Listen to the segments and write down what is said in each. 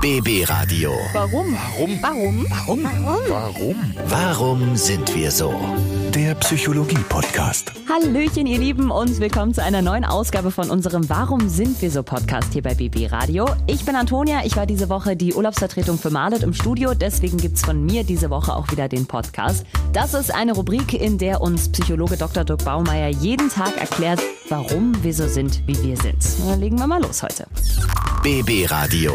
BB Radio. Warum? Warum? Warum? Warum? Warum? Warum sind wir so? Der Psychologie-Podcast. Hallöchen, ihr Lieben, und willkommen zu einer neuen Ausgabe von unserem Warum sind wir so Podcast hier bei BB Radio. Ich bin Antonia, ich war diese Woche die Urlaubsvertretung für Marlet im Studio, deswegen gibt's von mir diese Woche auch wieder den Podcast. Das ist eine Rubrik, in der uns Psychologe Dr. Dirk Baumeier jeden Tag erklärt, warum wir so sind, wie wir sind. Na, legen wir mal los heute. BB Radio.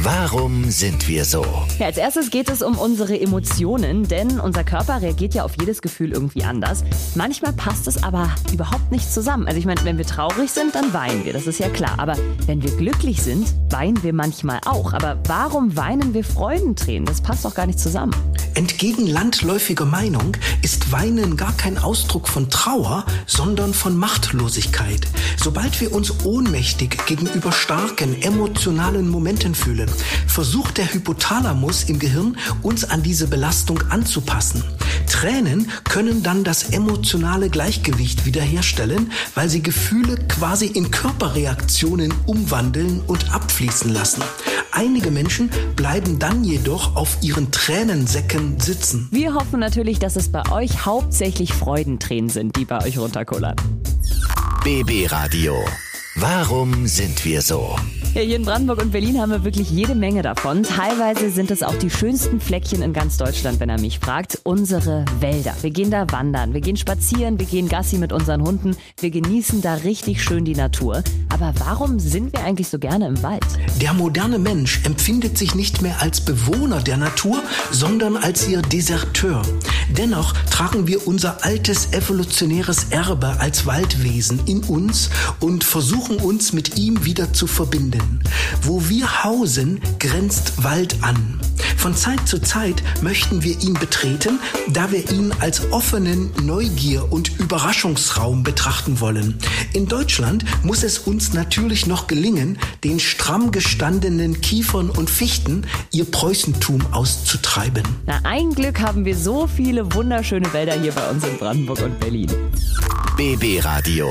Warum sind wir so? Ja, als erstes geht es um unsere Emotionen, denn unser Körper reagiert ja auf jedes Gefühl irgendwie anders. Manchmal passt es aber überhaupt nicht zusammen. Also ich meine, wenn wir traurig sind, dann weinen wir, das ist ja klar. Aber wenn wir glücklich sind, weinen wir manchmal auch. Aber warum weinen wir Freudentränen? Das passt doch gar nicht zusammen. Entgegen landläufiger Meinung ist Weinen gar kein Ausdruck von Trauer, sondern von Machtlosigkeit. Sobald wir uns ohnmächtig gegenüber starken emotionalen Momenten fühlen, versucht der Hypothalamus im Gehirn, uns an diese Belastung anzupassen. Tränen können dann das emotionale Gleichgewicht wiederherstellen, weil sie Gefühle quasi in Körperreaktionen umwandeln und abfließen lassen. Einige Menschen bleiben dann jedoch auf ihren Tränensäcken sitzen. Wir hoffen natürlich, dass es bei euch hauptsächlich Freudentränen sind, die bei euch runterkullern. BB Radio. Warum sind wir so? Ja, hier in Brandenburg und Berlin haben wir wirklich jede Menge davon. Teilweise sind es auch die schönsten Fleckchen in ganz Deutschland, wenn er mich fragt. Unsere Wälder. Wir gehen da wandern, wir gehen spazieren, wir gehen Gassi mit unseren Hunden. Wir genießen da richtig schön die Natur. Aber warum sind wir eigentlich so gerne im Wald? Der moderne Mensch empfindet sich nicht mehr als Bewohner der Natur, sondern als ihr Deserteur. Dennoch tragen wir unser altes evolutionäres Erbe als Waldwesen in uns und versuchen uns mit ihm wieder zu verbinden. Wo wir hausen, grenzt Wald an. Von Zeit zu Zeit möchten wir ihn betreten, da wir ihn als offenen Neugier- und Überraschungsraum betrachten wollen. In Deutschland muss es uns natürlich noch gelingen, den stramm gestandenen Kiefern und Fichten ihr Preußentum auszutreiben. Na, ein Glück haben wir so viele wunderschöne Wälder hier bei uns in Brandenburg und Berlin. BB Radio.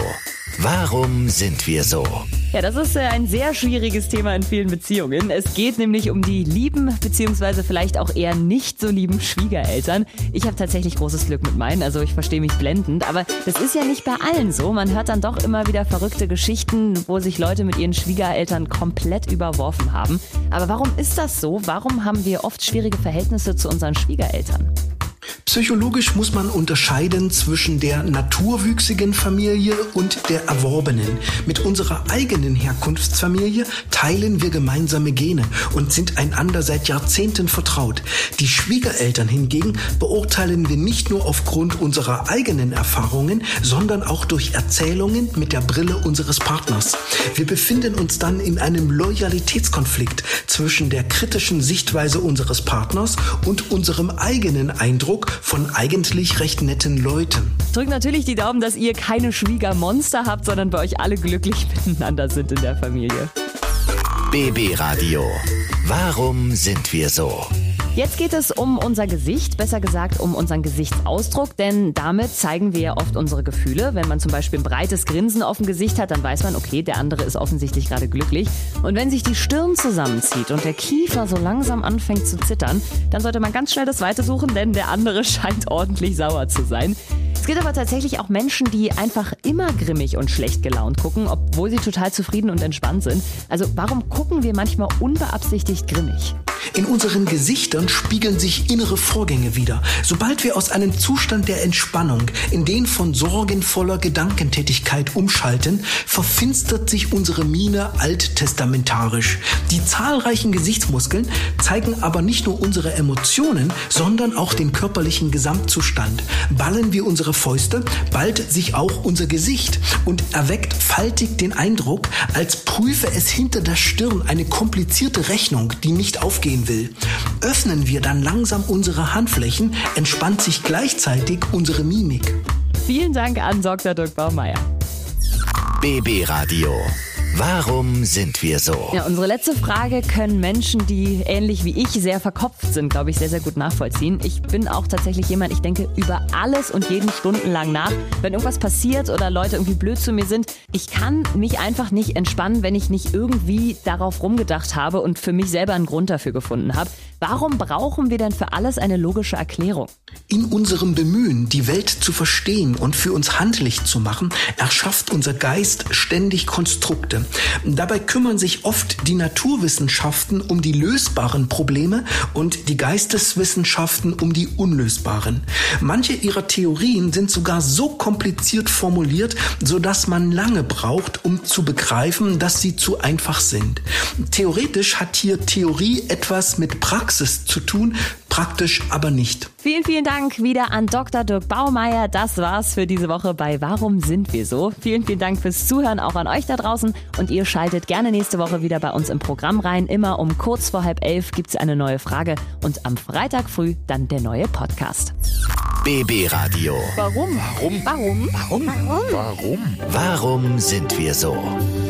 Warum sind wir so? Ja, das ist äh, ein sehr schwieriges Thema in vielen Beziehungen. Es geht nämlich um die lieben, beziehungsweise vielleicht auch eher nicht so lieben Schwiegereltern. Ich habe tatsächlich großes Glück mit meinen, also ich verstehe mich blendend. Aber das ist ja nicht bei allen so. Man hört dann doch immer wieder verrückte Geschichten, wo sich Leute mit ihren Schwiegereltern komplett überworfen haben. Aber warum ist das so? Warum haben wir oft schwierige Verhältnisse zu unseren Schwiegereltern? Psychologisch muss man unterscheiden zwischen der naturwüchsigen Familie und der erworbenen. Mit unserer eigenen Herkunftsfamilie teilen wir gemeinsame Gene und sind einander seit Jahrzehnten vertraut. Die Schwiegereltern hingegen beurteilen wir nicht nur aufgrund unserer eigenen Erfahrungen, sondern auch durch Erzählungen mit der Brille unseres Partners. Wir befinden uns dann in einem Loyalitätskonflikt zwischen der kritischen Sichtweise unseres Partners und unserem eigenen Eindruck von eigentlich recht netten Leuten. Drückt natürlich die Daumen, dass ihr keine Schwiegermonster habt, sondern bei euch alle glücklich miteinander sind in der Familie. BB Radio. Warum sind wir so? Jetzt geht es um unser Gesicht, besser gesagt um unseren Gesichtsausdruck, denn damit zeigen wir ja oft unsere Gefühle. Wenn man zum Beispiel ein breites Grinsen auf dem Gesicht hat, dann weiß man, okay, der andere ist offensichtlich gerade glücklich. Und wenn sich die Stirn zusammenzieht und der Kiefer so langsam anfängt zu zittern, dann sollte man ganz schnell das Weite suchen, denn der andere scheint ordentlich sauer zu sein. Es gibt aber tatsächlich auch Menschen, die einfach immer grimmig und schlecht gelaunt gucken, obwohl sie total zufrieden und entspannt sind. Also warum gucken wir manchmal unbeabsichtigt grimmig? In unseren Gesichtern spiegeln sich innere Vorgänge wider. Sobald wir aus einem Zustand der Entspannung in den von sorgenvoller Gedankentätigkeit umschalten, verfinstert sich unsere Miene alttestamentarisch. Die zahlreichen Gesichtsmuskeln zeigen aber nicht nur unsere Emotionen, sondern auch den körperlichen Gesamtzustand. Ballen wir unsere Fäuste, ballt sich auch unser Gesicht und erweckt faltig den Eindruck, als prüfe es hinter der Stirn eine komplizierte Rechnung, die nicht aufgehen will. Öffnen wir dann langsam unsere Handflächen, entspannt sich gleichzeitig unsere Mimik. Vielen Dank an Dr. Dirk Baumeier. BB Radio. Warum sind wir so? Ja, unsere letzte Frage können Menschen, die ähnlich wie ich sehr verkopft sind, glaube ich, sehr, sehr gut nachvollziehen. Ich bin auch tatsächlich jemand, ich denke über alles und jeden stundenlang nach. Wenn irgendwas passiert oder Leute irgendwie blöd zu mir sind, ich kann mich einfach nicht entspannen, wenn ich nicht irgendwie darauf rumgedacht habe und für mich selber einen Grund dafür gefunden habe. Warum brauchen wir denn für alles eine logische Erklärung? In unserem Bemühen, die Welt zu verstehen und für uns handlich zu machen, erschafft unser Geist ständig Konstrukte. Dabei kümmern sich oft die Naturwissenschaften um die lösbaren Probleme und die Geisteswissenschaften um die unlösbaren. Manche ihrer Theorien sind sogar so kompliziert formuliert, sodass man lange braucht, um zu begreifen, dass sie zu einfach sind. Theoretisch hat hier Theorie etwas mit Praxis zu tun, praktisch aber nicht. Vielen, vielen Dank wieder an Dr. Dirk Baumeier. Das war's für diese Woche bei Warum sind wir so? Vielen, vielen Dank fürs Zuhören auch an euch da draußen und ihr schaltet gerne nächste Woche wieder bei uns im Programm rein. Immer um kurz vor halb elf gibt's eine neue Frage und am Freitag früh dann der neue Podcast. BB Radio. Warum? Warum? Warum? Warum? Warum? Warum sind wir so?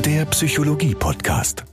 Der Psychologie-Podcast.